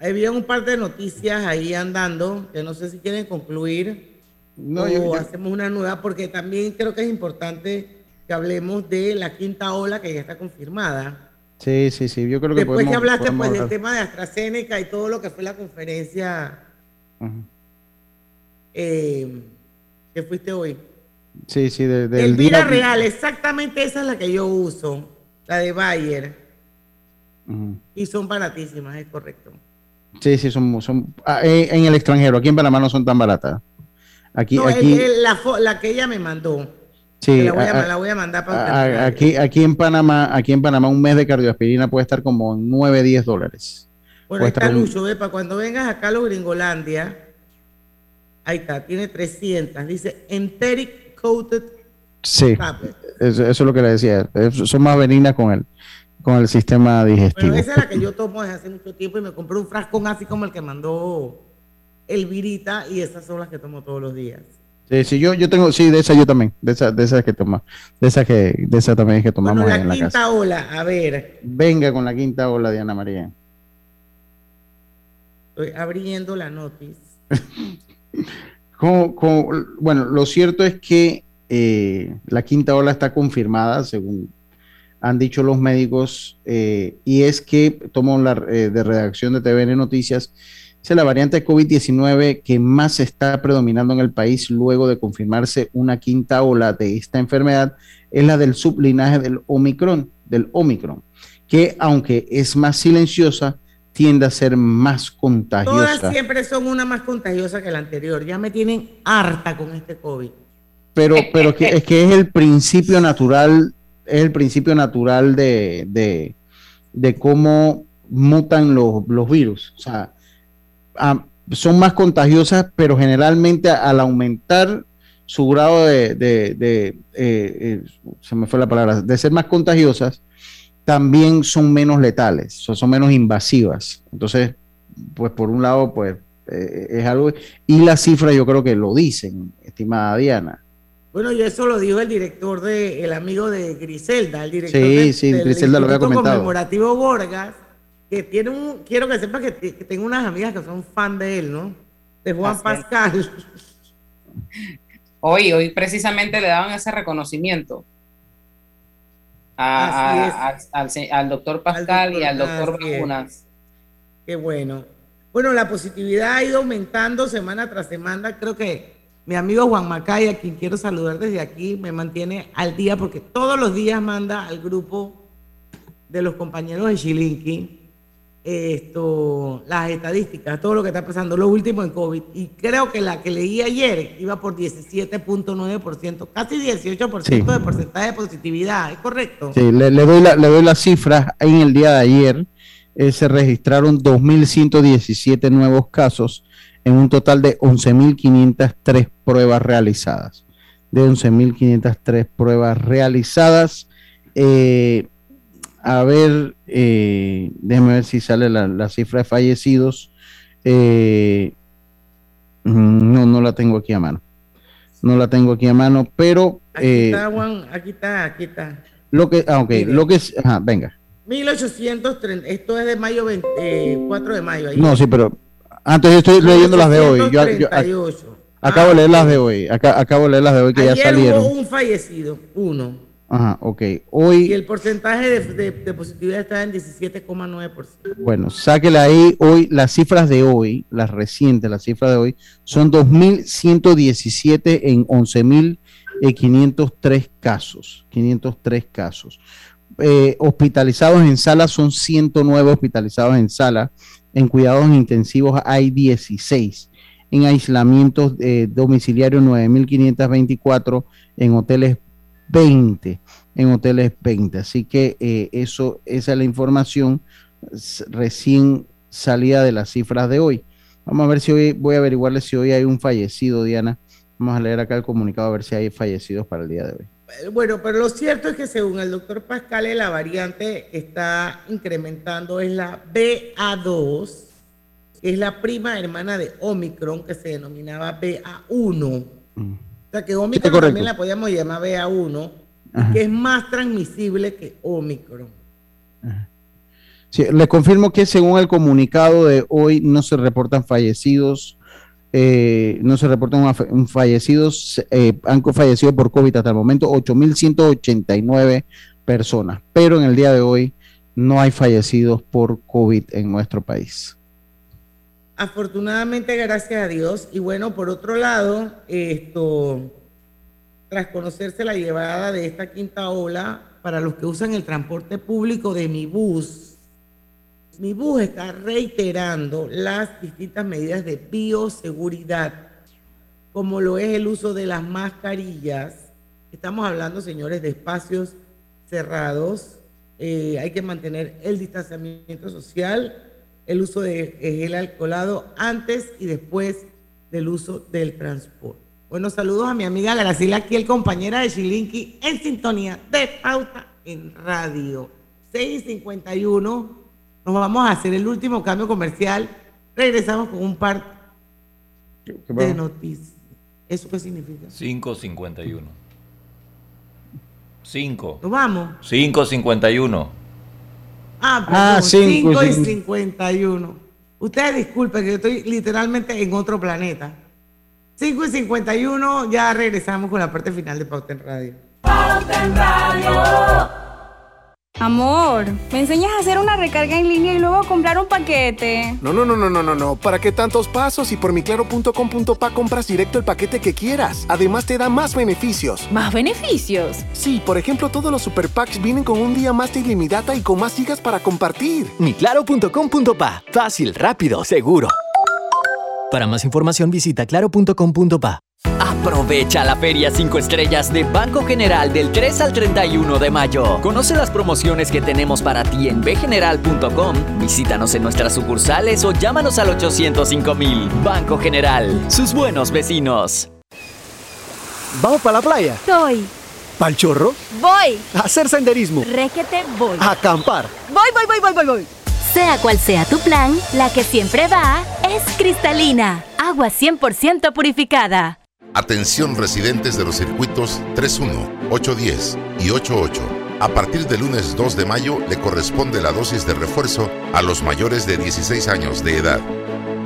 Había un par de noticias ahí andando, que no sé si quieren concluir No, o yo- yo- hacemos una nueva, porque también creo que es importante que hablemos de la quinta ola que ya está confirmada. Sí, sí, sí. Yo creo que Después que hablaste pues, del tema de AstraZeneca y todo lo que fue la conferencia eh, que fuiste hoy. Sí, sí, de- del Elvira día- Real, exactamente esa es la que yo uso, la de Bayer, y son baratísimas, es correcto. Sí, sí, son, son ah, en el extranjero. Aquí en Panamá no son tan baratas. Aquí, No, aquí, el- el- la que ella me mandó, sí, la, voy a, a- la voy a mandar para a- aquí, aquí en Panamá, aquí en Panamá un mes de cardioaspirina puede estar como 9, 10 dólares. Bueno, ahí está Lucho, ve, para cuando vengas acá a los Gringolandia, ahí está, tiene 300, dice Enteric Coated Sí, eso, eso es lo que le decía. Son más benignas con el, con el sistema digestivo. Bueno, esa es la que yo tomo desde hace mucho tiempo y me compré un frascón así como el que mandó Elvirita y esas son las que tomo todos los días. Sí, sí, yo, yo tengo, sí, de esa yo también, de esas de esas que toma, de esas que, de esas también que tomamos Bueno, la en la quinta casa. ola, a ver, Venga con la quinta ola, Diana María. estoy abriendo la noticia. Como- como- bueno, lo cierto es que eh, la quinta ola está confirmada, según han dicho los médicos, eh, y es que, tomo la eh, de redacción de TVN Noticias, es la variante de COVID-19 que más está predominando en el país luego de confirmarse una quinta ola de esta enfermedad, es la del sublinaje del Omicron, del Omicron, que aunque es más silenciosa, tiende a ser más contagiosa. Todas siempre son una más contagiosa que la anterior. Ya me tienen harta con este COVID. pero, pero que, es que es el principio natural, es el principio natural de, de, de cómo mutan los, los virus. O sea, son más contagiosas, pero generalmente al aumentar su grado de, de- de, eh, eh, se me fue la palabra, de ser más contagiosas, también son menos letales, son, son menos invasivas. Entonces, pues por un lado, pues eh, es algo, y las cifras yo creo que lo dicen, estimada Diana. Bueno, y eso lo dijo el director de, el amigo de Griselda, el director Sí, de- sí, del Griselda lo había comentado. conmemorativo Borgas, que tiene un, quiero que sepa que, tengo unas amigas que son fan de él, ¿no? De Juan Así es. Pascal. Hoy, hoy precisamente le daban ese reconocimiento a- a- al, doctor Pascal y al doctor. Vacunas. Qué bueno. Bueno, la positividad ha ido aumentando semana tras semana. Creo que mi amigo Juan Macay, a quien quiero saludar desde aquí, me mantiene al día porque todos los días manda al grupo de los compañeros de Chilinqui esto, las estadísticas, todo lo que está pasando, lo último en COVID. Y creo que la que leí ayer iba por 17.9%, casi 18% Sí. de porcentaje de positividad. ¿Es correcto? Sí, le, le doy la, le doy las cifras. En el día de ayer eh, se registraron 2.117 nuevos casos en un total de 11.503 pruebas realizadas. De 11.503 pruebas realizadas. Eh, a ver, eh, déjeme ver si sale la, la cifra de fallecidos. Eh, mm, no, no la tengo aquí a mano. No la tengo aquí a mano, pero Aquí eh, está, Juan, aquí está, aquí está. lo que, ah, ok, Mire. lo que es, ajá, venga. 1830, esto es de mayo 20, eh, 4 de mayo. Ahí. No, sí, pero antes yo estoy leyendo las de hoy. Yo, yo- ac- acabo de leer las de hoy. Aca- acabo de leer las de hoy que ya salieron. hubo un fallecido, uno. Ajá, ok. Y Hoy, el porcentaje de, de- de positividad está en 17,9%. bueno, sáquela ahí. Hoy, las cifras de hoy, las recientes, las cifras de hoy, son 2.117 en 11.503 casos. 503 casos. Eh, hospitalizados en sala son 109 hospitalizados en sala. En cuidados intensivos hay 16. En aislamientos eh, domiciliarios 9.524. En hoteles 20. En hoteles 20. Así que eh, eso, esa es la información recién salida de las cifras de hoy. Vamos a ver si hoy, voy a averiguarle si hoy hay un fallecido, Diana. Vamos a leer acá el comunicado a ver si hay fallecidos para el día de hoy. Eh, Bueno, pero lo cierto es que según el doctor Pascal, la variante está incrementando, es la BA2, que es la prima hermana de Omicron, que se denominaba BA1. O sea que Omicron también la podíamos llamar BA1, Ajá. que es más transmisible que Omicron. Sí, les confirmo que según el comunicado de hoy no se reportan fallecidos, eh, no se reportan fallecidos, eh, han fallecido por COVID hasta el momento 8.189 personas, pero en el día de hoy no hay fallecidos por COVID en nuestro país. Afortunadamente, gracias a Dios. Y bueno, por otro lado, esto, tras conocerse la llevada de esta quinta ola, para los que usan el transporte público de mi bus, mi bus está reiterando las distintas medidas de bioseguridad, como lo es el uso de las mascarillas. Estamos hablando, señores, de espacios cerrados. Eh, hay que mantener el distanciamiento social, el uso de gel alcoholado antes y después del uso del transporte. Bueno, saludos a mi amiga Graciela aquí, el compañera de Chilinqui, en sintonía de pauta en radio. 651. Nos vamos a hacer el último cambio comercial. Regresamos con un par de noticias. ¿Eso qué significa? 551. 5. Nos vamos. 551. Ah, Ah, perdón, cinco, 5 y cinco. 51. Ustedes disculpen que yo estoy literalmente en otro planeta. 5 y 51, ya regresamos con la parte final de Pauta en Radio. Amor, ¿me enseñas a hacer una recarga en línea y luego a comprar un paquete? No, no, no, no, no, no, no. ¿Para qué tantos pasos? Y por miclaro.com.pa compras directo el paquete que quieras. Además te da más beneficios. ¿Más beneficios? Sí, por ejemplo, todos los super packs vienen con un día más de ilimitada y con más gigas para compartir. Miclaro.com.pa. Fácil, rápido, seguro. Para más información visita claro.com.pa. Aprovecha la Feria 5 Estrellas de Banco General del 3 al 31 de mayo. Conoce las promociones que tenemos para ti en bgeneral.com. Visítanos en nuestras sucursales o llámanos al 805 mil. Banco General, sus buenos vecinos. ¿Vamos para la playa? Soy. ¿Pal chorro? Voy. ¿A hacer senderismo? Requete voy. ¿A acampar? Voy, voy, voy, voy, voy, voy. Sea cual sea tu plan, la que siempre va es cristalina, agua 100% purificada. Atención residentes de los circuitos 31, 810 y 88. A partir del lunes 2 de mayo le corresponde la dosis de refuerzo a los mayores de 16 años de edad.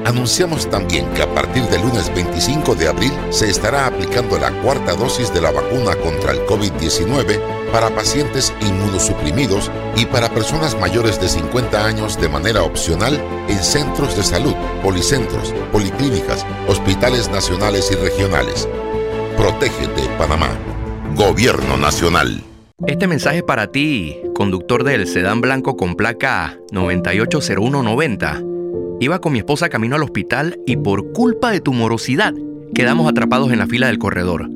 Anunciamos también que a partir del lunes 25 de abril se estará aplicando la cuarta dosis de la vacuna contra el COVID-19 para pacientes inmunosuprimidos y para personas mayores de 50 años de manera opcional en centros de salud, policentros, policlínicas, hospitales nacionales y regionales. Protégete, Panamá. Gobierno Nacional. Este mensaje es para ti, conductor del sedán blanco con placa 980190. Iba con mi esposa camino al hospital y por culpa de tu morosidad quedamos atrapados en la fila del corredor.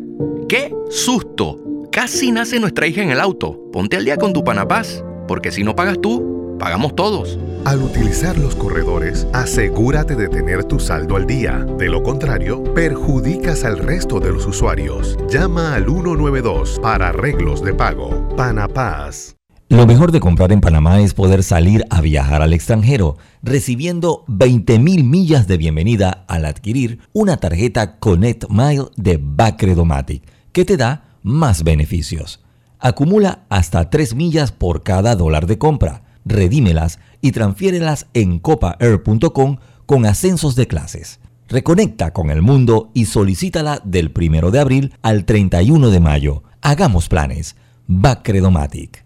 ¡Qué susto! Casi nace nuestra hija en el auto. Ponte al día con tu Panapaz, porque si no pagas tú, pagamos todos. Al utilizar los corredores, asegúrate de tener tu saldo al día. De lo contrario, perjudicas al resto de los usuarios. Llama al 192 para arreglos de pago. Panapaz. Lo mejor de comprar en Panamá es poder salir a viajar al extranjero, recibiendo 20.000 millas de bienvenida al adquirir una tarjeta Connect Mile de Bacredomatic, que te da más beneficios. Acumula hasta 3 millas por cada dólar de compra, redímelas y transfiérelas en copaair.com con ascensos de clases. Reconecta con el mundo y solicítala del 1 de abril al 31 de mayo. Hagamos planes. Bacredomatic.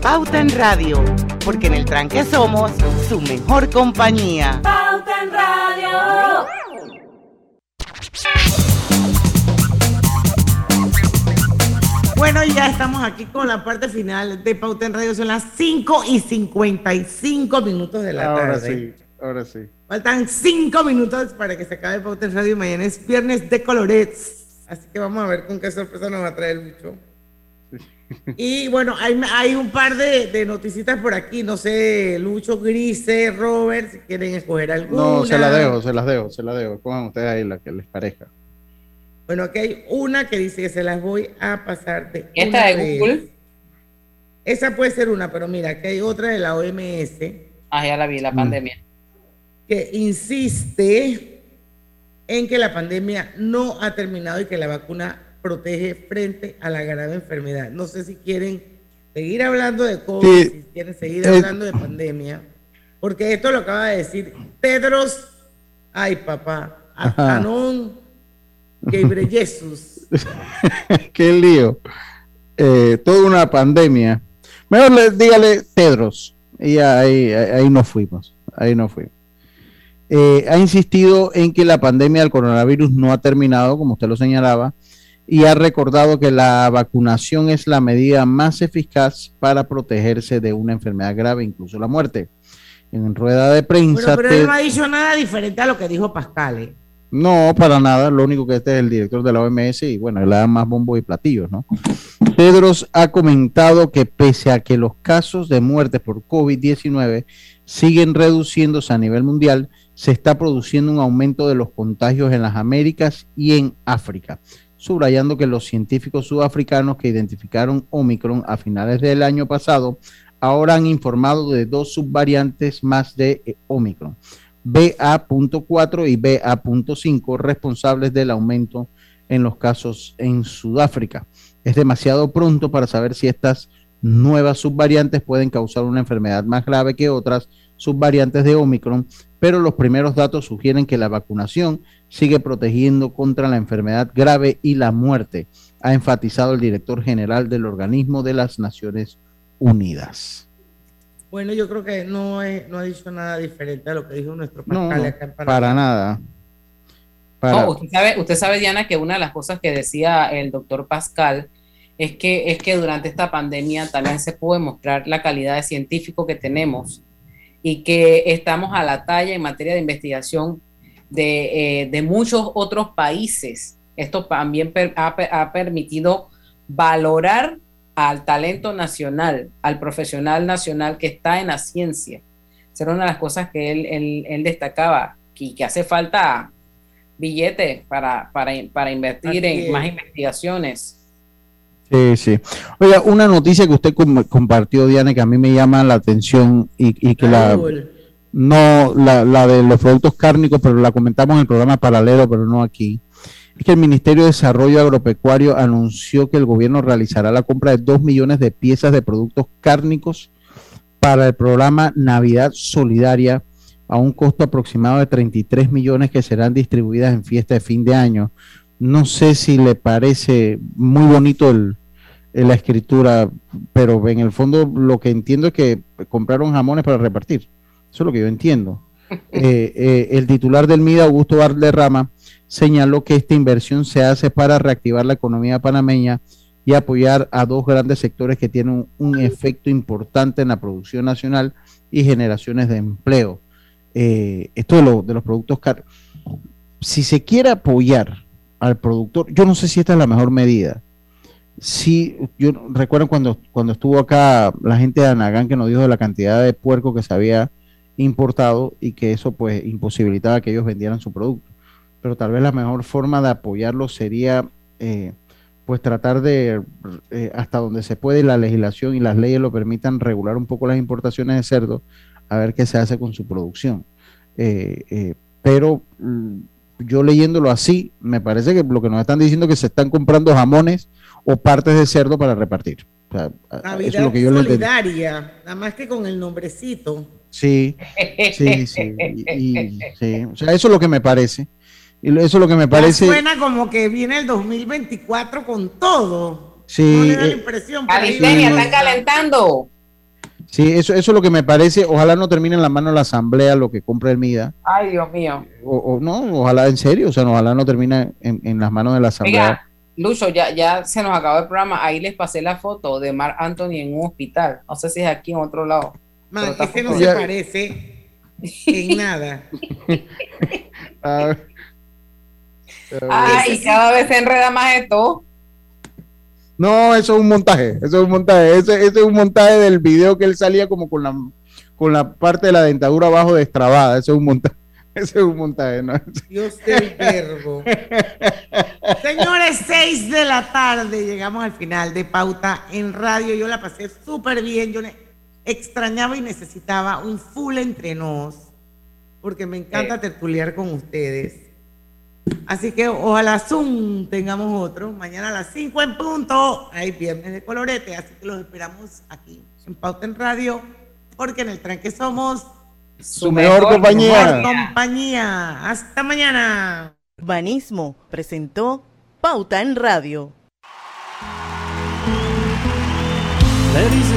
Pauta en Radio, porque en el tranque somos su mejor compañía. Pauta en Radio. Bueno, ya estamos aquí con la parte final de Pauta en Radio. Son las 5 y 55 minutos de la Ahora tarde. sí, ahora sí. Faltan 5 minutos para que se acabe Pauta en Radio. y Mañana es viernes de colorets. Así que vamos a ver con qué sorpresa nos va a traer Lucho. Y bueno, hay, hay un par de, de noticitas por aquí. No sé, Lucho, Grise, Robert, si quieren escoger alguna. No, se la dejo, se las dejo, se las dejo. Pongan ustedes ahí la que les parezca. Bueno, aquí hay una que dice que se las voy a pasar de. ¿Esta de vez. Google? Esa puede ser una, pero mira, aquí hay otra de la OMS Ah, ya la vi, la pandemia. que insiste en que la pandemia no ha terminado y que la vacuna protege frente a la grave enfermedad. No sé si quieren seguir hablando de COVID, Sí. si quieren seguir Eh. hablando de pandemia, porque esto lo acaba de decir Tedros, ay papá, Ajá. Adhanom Ghebreyesus. Qué lío. Eh, toda una pandemia. Mejor le, dígale Tedros. Y ahí, ahí, ahí nos fuimos. Ahí nos fuimos. Eh, ha insistido en que la pandemia del coronavirus no ha terminado, como usted lo señalaba, y ha recordado que la vacunación es la medida más eficaz para protegerse de una enfermedad grave, incluso la muerte. En rueda de Bueno, prensa, pero Ted- él no ha dicho nada diferente a lo que dijo Pascal. ¿eh? no, para nada. Lo único que este es el director de la OMS y bueno, le da más bombos y platillos, ¿no? Tedros ha comentado que pese a que los casos de muerte por COVID-19 siguen reduciéndose a nivel mundial, se está produciendo un aumento de los contagios en las Américas y en África, subrayando que los científicos sudafricanos que identificaron Omicron a finales del año pasado ahora han informado de dos subvariantes más de eh, Omicron. BA.4 y BA.5 responsables del aumento en los casos en Sudáfrica. Es demasiado pronto para saber si estas nuevas subvariantes pueden causar una enfermedad más grave que otras subvariantes de Omicron, pero los primeros datos sugieren que la vacunación sigue protegiendo contra la enfermedad grave y la muerte, ha enfatizado el director general del organismo de las Naciones Unidas. Bueno, yo creo que no, es- no ha dicho nada diferente a lo que dijo nuestro No, Pascal no, acá en Panamá. para nada. Para- No, usted, sabe, usted sabe, Diana, que una de las cosas que decía el doctor Pascal es que, es que durante esta pandemia también se puede mostrar la calidad de científico que tenemos y que estamos a la talla en materia de investigación de, eh, de muchos otros países. Esto también per- ha, ha permitido valorar al talento nacional, al profesional nacional que está en la ciencia. Esa era una de las cosas que él, él- él destacaba, que, que hace falta billetes para, para, para invertir Así en es. más investigaciones. Sí, sí. Oiga, una noticia que usted com- compartió, Diana, que a mí me llama la atención y, y que la, no, la, la de los productos cárnicos, pero la comentamos en el programa paralelo, pero no aquí. Es que el Ministerio de Desarrollo Agropecuario anunció que el gobierno realizará la compra de 2 millones de piezas de productos cárnicos para el programa Navidad Solidaria a un costo aproximado de 33 millones que serán distribuidas en fiesta de fin de año. No sé si le parece muy bonito el, la escritura, pero en el fondo lo que entiendo es que compraron jamones para repartir. Eso es lo que yo entiendo. Eh, eh, el titular del MIDA, Augusto Valderrama, señaló que esta inversión se hace para reactivar la economía panameña y apoyar a dos grandes sectores que tienen un, un efecto importante en la producción nacional y generaciones de empleo. Eh, esto de, lo- de los productos car si se quiere apoyar al productor, yo no sé si esta es la mejor medida, sí, yo recuerdo cuando, cuando estuvo acá la gente de Anagán que nos dijo de la cantidad de puerco que se había importado y que eso pues imposibilitaba que ellos vendieran su producto. Pero tal vez la mejor forma de apoyarlo sería eh, pues tratar de, eh, hasta donde se puede, la legislación y las leyes lo permitan, regular un poco las importaciones de cerdo, a ver qué se hace con su producción. Eh, pero mm, yo leyéndolo así, me parece que lo que nos están diciendo es que se están comprando jamones o partes de cerdo para repartir. eso es lo que yo solidaria, nada más que con el nombrecito. Sí, sí, sí, sí. O sea, eso es lo que me parece. Y eso es lo que me parece. suena como que viene el 2024 con todo. Sí. No le da la eh, impresión. están calentando. Sí, eso, eso es lo que me parece. Ojalá no termine en la mano de la asamblea lo que compra el MIDA. Ay, Dios mío. O, no, ojalá en serio, o sea, ojalá no termine en, las manos de la asamblea. Lucho, ya, ya se nos acabó el programa. Ahí les pasé la foto de Mar Anthony en un hospital. No sé si es aquí en otro lado. Man, ese no se parece en nada. Ay, cada vez se enreda más esto. No, eso es un montaje, eso es un montaje, ese, ese, es un montaje del video que él salía como con la, con la parte de la dentadura abajo destrabada, eso es un montaje. Ese es un montaje, ¿no? Dios del verbo. Señores, 6 de la tarde, llegamos al final de Pauta en Radio. Yo la pasé súper bien. Yo extrañaba y necesitaba un full entre nos, porque me encanta tertuliar con ustedes. Así que ojalá Zoom tengamos otro. Mañana a las 5 en punto. Hay viernes de colorete. Así que los esperamos aquí en Pauta en Radio, porque en el tranque somos su, mejor, compañía. compañía. Hasta mañana. Urbanismo presentó Pauta en Radio. Ladies